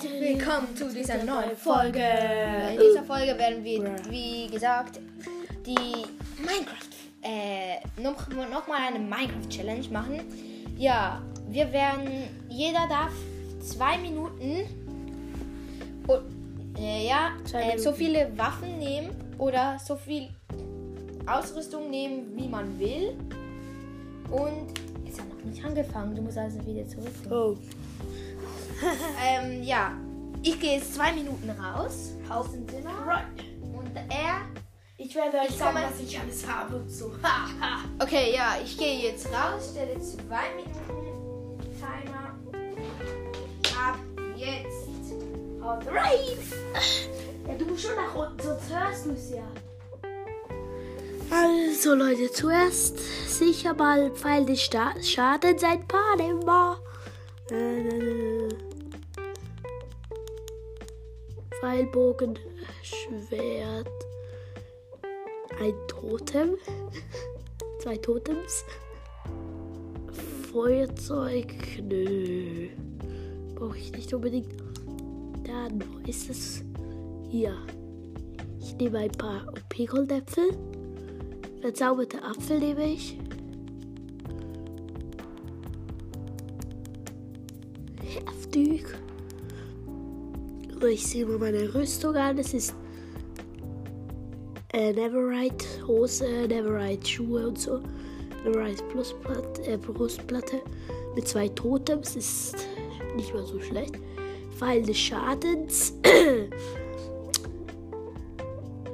herzlich willkommen zu dieser neuen Folge. In dieser Folge werden wir, wie gesagt, die Minecraft, äh, noch, noch mal eine Minecraft Challenge machen. Ja, wir werden, jeder darf zwei Minuten, und, äh, ja, äh, so viele Waffen nehmen oder so viel Ausrüstung nehmen, wie man will. Und es hat noch nicht angefangen. Du musst also wieder zurück. Oh. ähm, ja, ich gehe jetzt zwei Minuten raus aus dem Zimmer. Right. Und er. Ich werde euch Ich sagen, was ich alles habe und so. Okay, ja, ich gehe jetzt raus, stelle zwei Minuten Timer. Ab jetzt. Haut rein. Ja, du musst schon nach unten, sonst hörst du es ja. Also Leute, zuerst sicher mal Pfeil des Sta Schadens ein paar nehmen wir. Äh, Pfeilbogen, Schwert, ein Totem, zwei Totems, Feuerzeug, nö, brauche ich nicht unbedingt. Dann, wo ist es? Hier. Ich nehme ein paar OP-Goldäpfel. Verzauberte Apfel nehme ich. Heftig. Ich sehe mal meine Rüstung an. Es ist äh, Neverite Hose, Neverite Schuhe und so. Neverite Brustplatte, äh, Brustplatte mit zwei Totems. Ist nicht mal so schlecht. Pfeil des Schadens.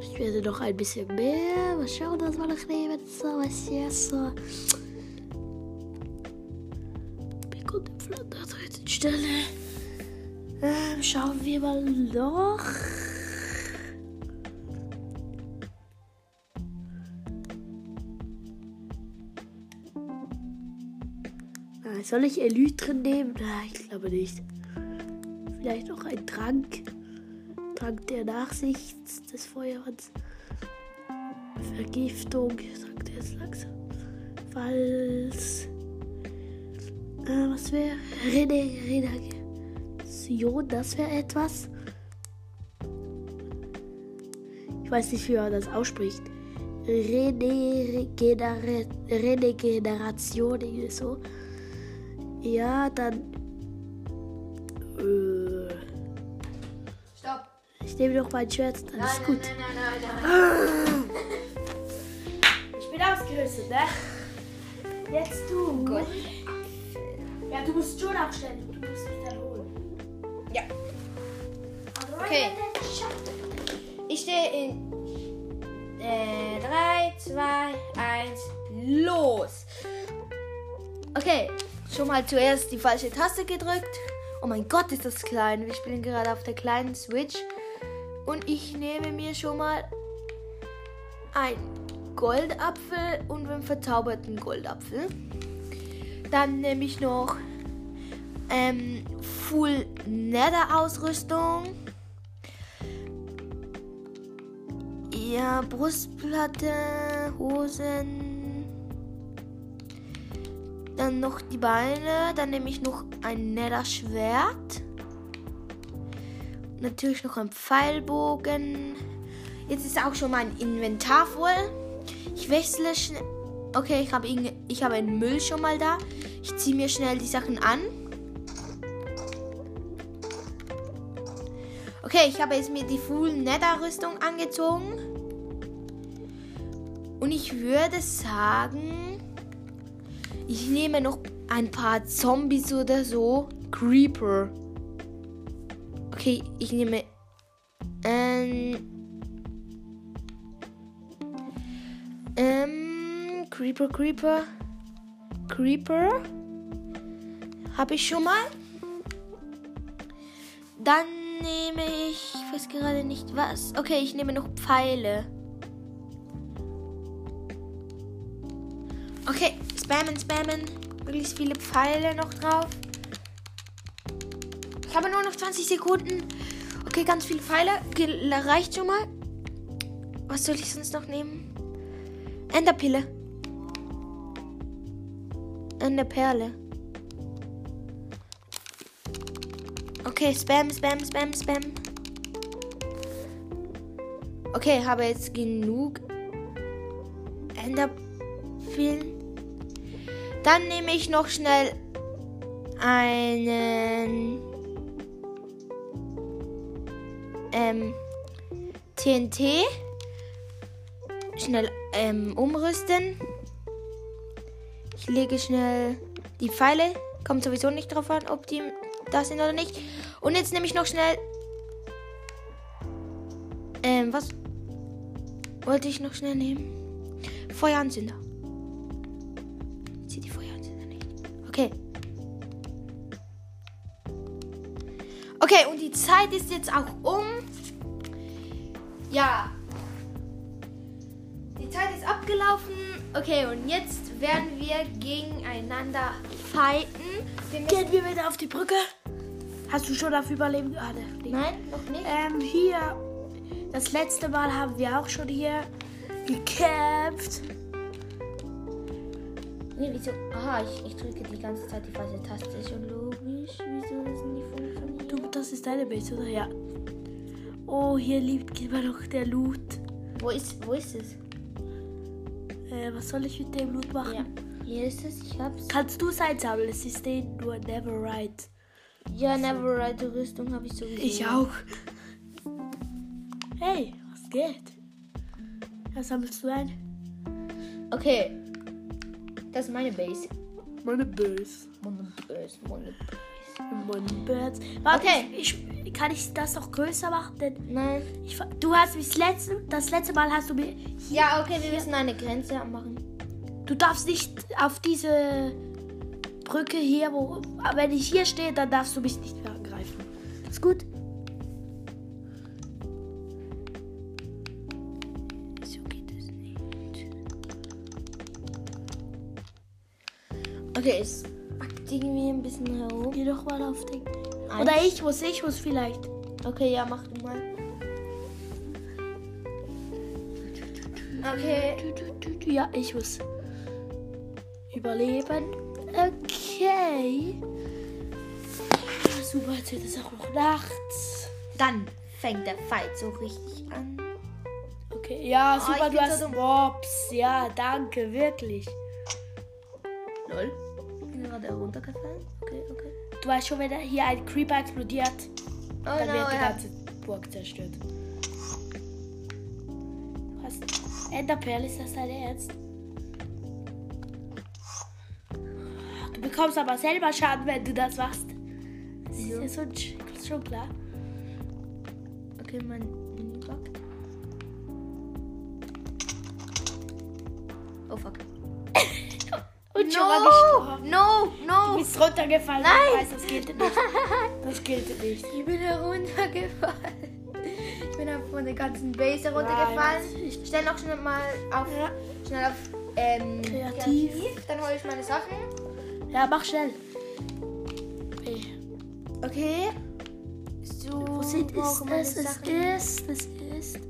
Ich werde noch ein bisschen mehr. Mal schauen, was wir noch nehmen. So, was jetzt so. Bekommt den Flatter an der dritten Stelle. Ähm, schauen wir mal noch. Ah, Soll ich Elytren nehmen? Nein, ich glaube nicht. Vielleicht noch ein Trank. Trank der Nachsicht des Feuers. Vergiftung, sagt er jetzt langsam. Falls. Äh, was wäre? Rene, Regeneration, das wäre etwas. Ich weiß nicht, wie man das ausspricht. Regener Regeneration, irgendwie so. Ja, dann. Äh, Stopp. ich nehme noch mein Schwert, dann Nein, ist gut. nein, nein, nein, nein, nein. Ich bin ausgerüstet, ne? Jetzt du. Gut. Ja, du musst schon aufstellen. Du musst holen. Ja. Okay. Ich stehe in äh, 3, 2, 1, los. Okay, schon mal zuerst die falsche Taste gedrückt. Oh mein Gott, ist das klein. Wir spielen gerade auf der kleinen Switch. Und ich nehme mir schon mal ein Goldapfel und einen verzauberten Goldapfel. Dann nehme ich noch ähm, Full Nether Ausrüstung. Ja, Brustplatte, Hosen. Dann noch die Beine. Dann nehme ich noch ein Nether Schwert. Natürlich noch ein Pfeilbogen. Jetzt ist auch schon mein Inventar voll. Ich wechsle schnell. Okay, ich habe habe einen Müll schon mal da. Ich ziehe mir schnell die Sachen an. Okay, ich habe jetzt mir die Full Nether Rüstung angezogen. Und ich würde sagen, ich nehme noch ein paar Zombies oder so. Creeper. Okay, ich nehme. Ähm. Ähm. Creeper, Creeper. Creeper. Habe ich schon mal. Dann nehme ich. Ich weiß gerade nicht was. Okay, ich nehme noch Pfeile. Okay, spammen, spammen. Möglichst viele Pfeile noch drauf. Ich habe nur noch 20 Sekunden. Okay, ganz viele Pfeile. Reicht schon mal. Was soll ich sonst noch nehmen? Enderpille. Enderperle. Okay, Spam, Spam, Spam, Spam. Okay, habe jetzt genug Enderpillen. Dann nehme ich noch schnell einen ähm, TNT. Schnell ähm, umrüsten. Ich lege schnell die Pfeile. Kommt sowieso nicht drauf an, ob die das sind oder nicht. Und jetzt nehme ich noch schnell. Ähm, was wollte ich noch schnell nehmen? Feueranzünder. Ich die Feueranzünder nicht. Okay. Okay, und die Zeit ist jetzt auch um. Ja. Die Zeit ist abgelaufen. Okay, und jetzt werden wir gegeneinander fighten. Gehen wir wieder auf die Brücke. Hast du schon auf Überleben gerade? Nein, noch nicht. Ähm, hier. Das letzte Mal haben wir auch schon hier gekämpft. Nee, wieso? Aha, ich, ich drücke die ganze Zeit die falsche Taste. Ist schon logisch. Wieso das nicht funktioniert? Du, das ist deine Base, oder? Ja. Oh, hier liegt immer noch der Loot. Wo ist, wo ist es? Äh, was soll ich mit dem Loot machen? Ja. Hier ist es, ich hab's. Kannst du es einsammeln? Es ist den nur Never Right. Ja, Neverite Rüstung habe ich sowieso. Ich auch. Hey, was geht? Was sammelst du ein? Okay. Das ist meine Base. Meine Base. Meine Base, meine Base. Meine Birds. Warte, Okay. ich, ich, kann ich das noch größer machen? Denn Nein. ich, du hast mich das letzte, das letzte Mal hast du mir. Ja, okay, wir müssen eine Grenze machen. Du darfst nicht auf diese Brücke hier, wo. aber Wenn ich hier stehe, dann darfst du mich nicht mehr angreifen. Ist gut? So geht es nicht. Okay, es packt irgendwie ein bisschen herum. Geh doch mal auf den. Eins. Oder ich muss, ich muss vielleicht. Okay, ja, mach du mal. Okay. Ja, ich muss überleben. Okay. Super, jetzt wird es auch noch nachts. Dann fängt der Fight so richtig an. Okay, ja, Oh, super, du so hast dumm. Mobs. Ja, danke, wirklich. Lol. Ich bin gerade runtergefallen. Okay, okay. Du weißt schon, wenn da hier ein Creeper explodiert, Oh dann no, wird die ja. ganze Burg zerstört. Du hast Enderperl, ist das dein Ernst? Bekommst aber selber Schaden, wenn du das machst. Das ist ja schon, schon klar. Okay, mein Menüblock. Oh fuck. Und schon mal gestorben. No! Du No! bist runtergefallen. Nein. Weiß, das gilt nicht. Das gilt nicht. Ich bin heruntergefallen. Ich bin von der ganzen Base heruntergefallen. ich- Stell noch schnell mal auf. Schnell auf. Ähm, Kreativ. Dann hole ich meine Sachen. Ja, mach schnell. Okay. Okay. So. Wo sind ist es? Es ist, es ist.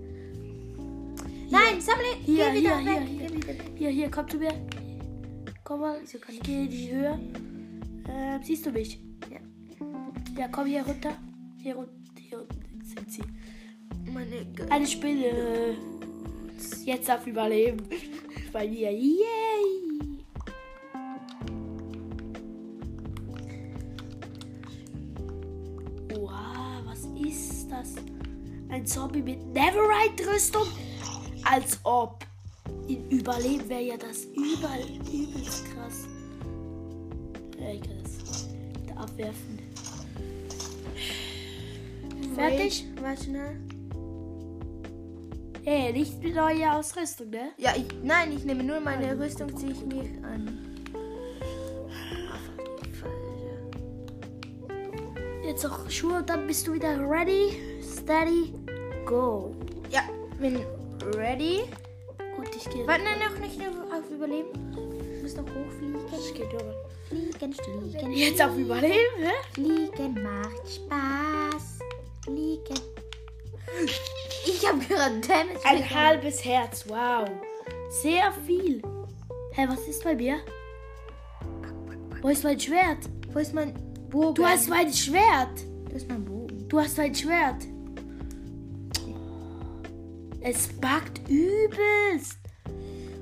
Nein, sammle. Hier, geh wieder hier, weg. hier, wieder weg. Hier, hier, komm zu mir. Komm mal, kann ich gehe in die Höhe. Ähm, siehst du mich? Ja. Ja, komm hier runter. Hier unten, hier unten sind sie. Meine Gott. Eine Spinne. Jetzt auf Überleben. Bei mir. Yay! Ein Zombie mit Neverite-Rüstung? Als ob. In Überleben wäre ja das überall übelst krass. Ja, ich kann das da abwerfen. Fertig? Warte schnell. Hey, nicht mit neuer Ausrüstung, ne? Ja, ich, nein, ich nehme nur meine Rüstung, ziehe ich mir an. Jetzt auch Schuhe und dann bist du wieder ready, steady, go. Ja, bin ready. Gut, ich gehe. Warte, nein, noch nicht auf Überleben. Ich muss noch hochfliegen. Ich gehe drüber. Fliegen, fliegen. Jetzt auf Überleben, hä? Fliegen macht Spaß. Fliegen. Ich habe gerade Damage Ein bekommen. halbes Herz, wow. Sehr viel. Hä, was ist bei mir? Wo ist mein Schwert? Wo ist mein Bogen? Du hast mein Schwert. Das ist mein Bogen. Du hast ein Schwert. Es backt übelst.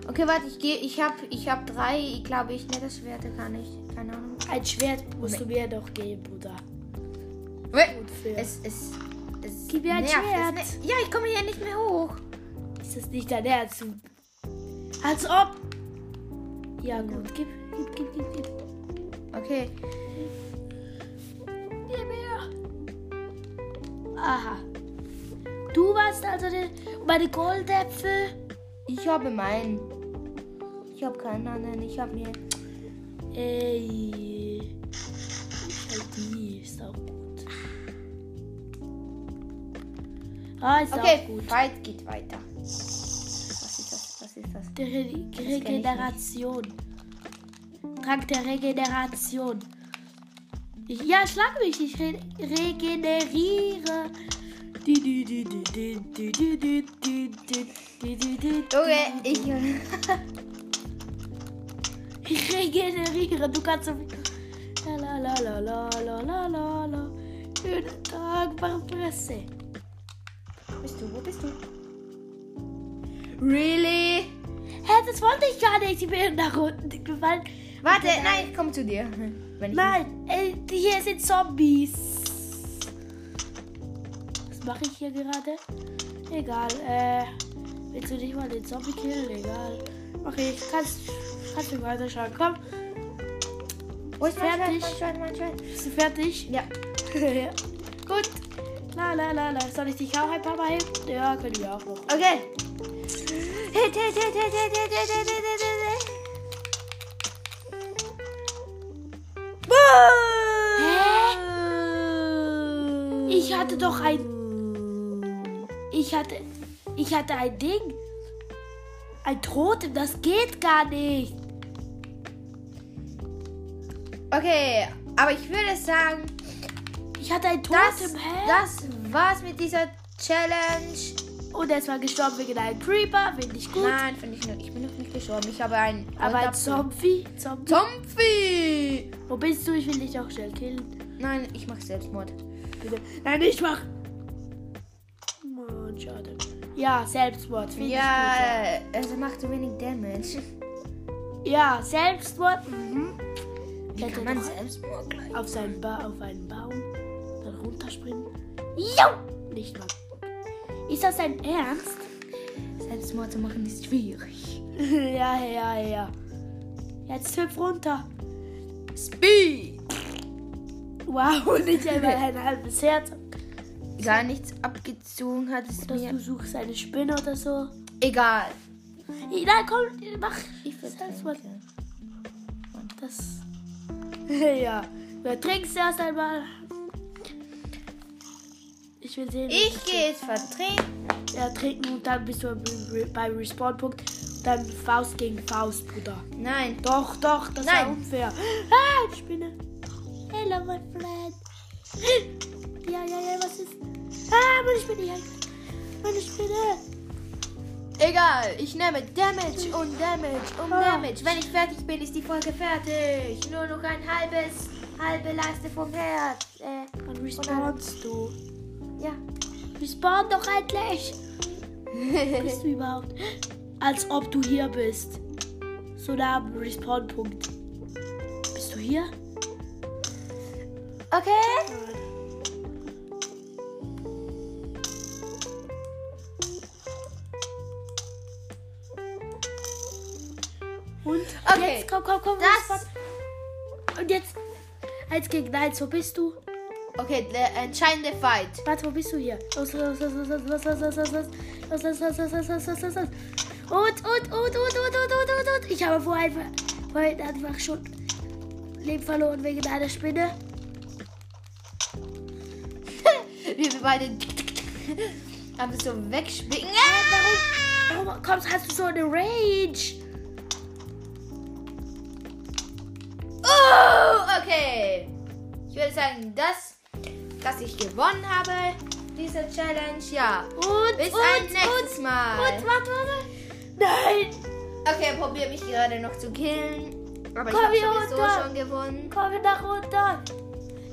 Okay, warte, ich gehe. Ich hab, ich hab drei. Ich glaube, ich. Ne, das Schwert kann ich. Keine Ahnung. Ein Schwert musst du mir doch geben, Bruder. Unfair. Es, es Gib mir ein nervt. Schwert. Ne- ja, ich komme hier nicht mehr hoch. Ist das nicht dein Ernst? Als ob. Ja, gut. Gib, gib, gib, gib, gib. Okay. Gib mir. Aha. Du warst also der, meine Goldäpfel. Ich habe meinen. Ich habe keinen anderen. Ich habe mir. Ey. Halt die ist auch gut. Ah, ist Okay, auch gut. Fight geht weiter. Was ist das? Was ist das? Der Re Regeneration. Trank der Regeneration. Ich, ja, schlag mich. Ich re regeneriere. Junge, ich. ich regeneriere, du kannst so viel. La la la la la la la la. Schönen Tag, Barpresse. Wo bist du? Wo bist du? Really? Hä, das wollte ich gar nicht. Ich bin nach unten gefallen. Warte, nein, ich komm zu dir. nein, ey, hier sind Zombies. Was mache ich hier gerade? Egal, äh. Willst du nicht mal den Zombie killen? Egal. Mach ich. Kannst, kannst du weiterschauen. Komm, Wo ist Fertig. Mein Schwert, mein Schwert. bist du fertig? Ja. ja. Gut. La la la la. Soll ich dich auch ein paar Mal helfen? Ja, können wir auch noch. Okay. Hit, hit, hit, hit, hit, hit, hit, hit, hit, hit, hit. Ich hatte doch ein. Ich hatte. Ich hatte ein Ding. Ein Totem, das geht gar nicht. Okay, aber ich würde sagen, Ich hatte ein das, Totem, hä? das war's mit dieser Challenge. Und er ist mal gestorben wegen einem Creeper, finde ich gut. Nein, finde ich nicht. Ich bin noch nicht gestorben. Ich habe einen. Aber ein. Zombie, Zombie. Zombie! Wo bist du? Ich will dich auch schnell killen. Nein, ich mache Selbstmord. Bitte. Nein, ich mach. Mann, schade. Ja, Selbstmord. Finde Ja, also macht so wenig Damage. ich gut. Ja, Selbstmord. Mhm. Wie Klettert kann man Selbstmord gleich? auf, seinen ba auf einen Baum, dann runterspringen. Jo! Nicht mal. Ist das dein Ernst? Selbstmord zu machen ist schwierig. ja, ja, ja. Jetzt hüpf runter. Speed! Wow, nicht einmal ein halbes Herz. Gar nichts abgezogen hat es Dass mir. du suchst eine Spinne oder so. Egal. Nein, komm, mach. Ich Selbstmord. vertrinke. Das. ja. Du trinkst erst einmal. Ich will sehen. Ich gehe jetzt vertrinken. Ja, trinken und dann bist du beim Respawn-Punkt. Dann Faust gegen Faust, Bruder. Nein. Doch, doch, das Nein. war unfair. Ah, Spinne. Hello, my friend. Ja, ja, ja, was ist? Ah, meine Spinne. Meine Spinne. Egal, ich nehme Damage und Damage und Ah. Damage. Wenn ich fertig bin, ist die Folge fertig. Nur noch ein halbes, halbe Leiste vom Herz. Äh, Wann respawnst du? ja. Respawn doch endlich. bist du überhaupt? Als ob du hier bist. So nah am Respawn-Punkt. Bist du hier? Okay. Komm, komm, komm. das-. Und jetzt eins gegen eins. Wo bist du? Okay, der entscheidende Fight. Warte, wo bist du hier? Los, los, los, los, los, los, los, los, los, los, los, los, los, los, los, los, los. Und, und, und, und, und, und, und, und, und. Ich habe vorher einfach, vorhin einfach schon Leben verloren wegen einer Spinne. Wie wir beide aber so wegschwingen. Ah! Warum kommst, hast du so eine Rage? Würde sagen, dass, dass ich gewonnen habe, diese Challenge. Ja. Und, Bis und, ein nächstes und, Mal. Und, warte, warte. Nein. Okay, er probiert mich gerade noch zu killen. Aber ich Komm habe hier sowieso runter. schon gewonnen. Komm nach runter.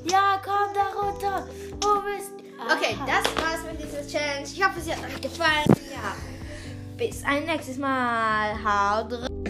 Ja, komm da runter. Wo bist du? Okay, das war's mit dieser Challenge. Ich hoffe, sie hat euch gefallen. Ja. Bis ein nächstes Mal. Haut rein.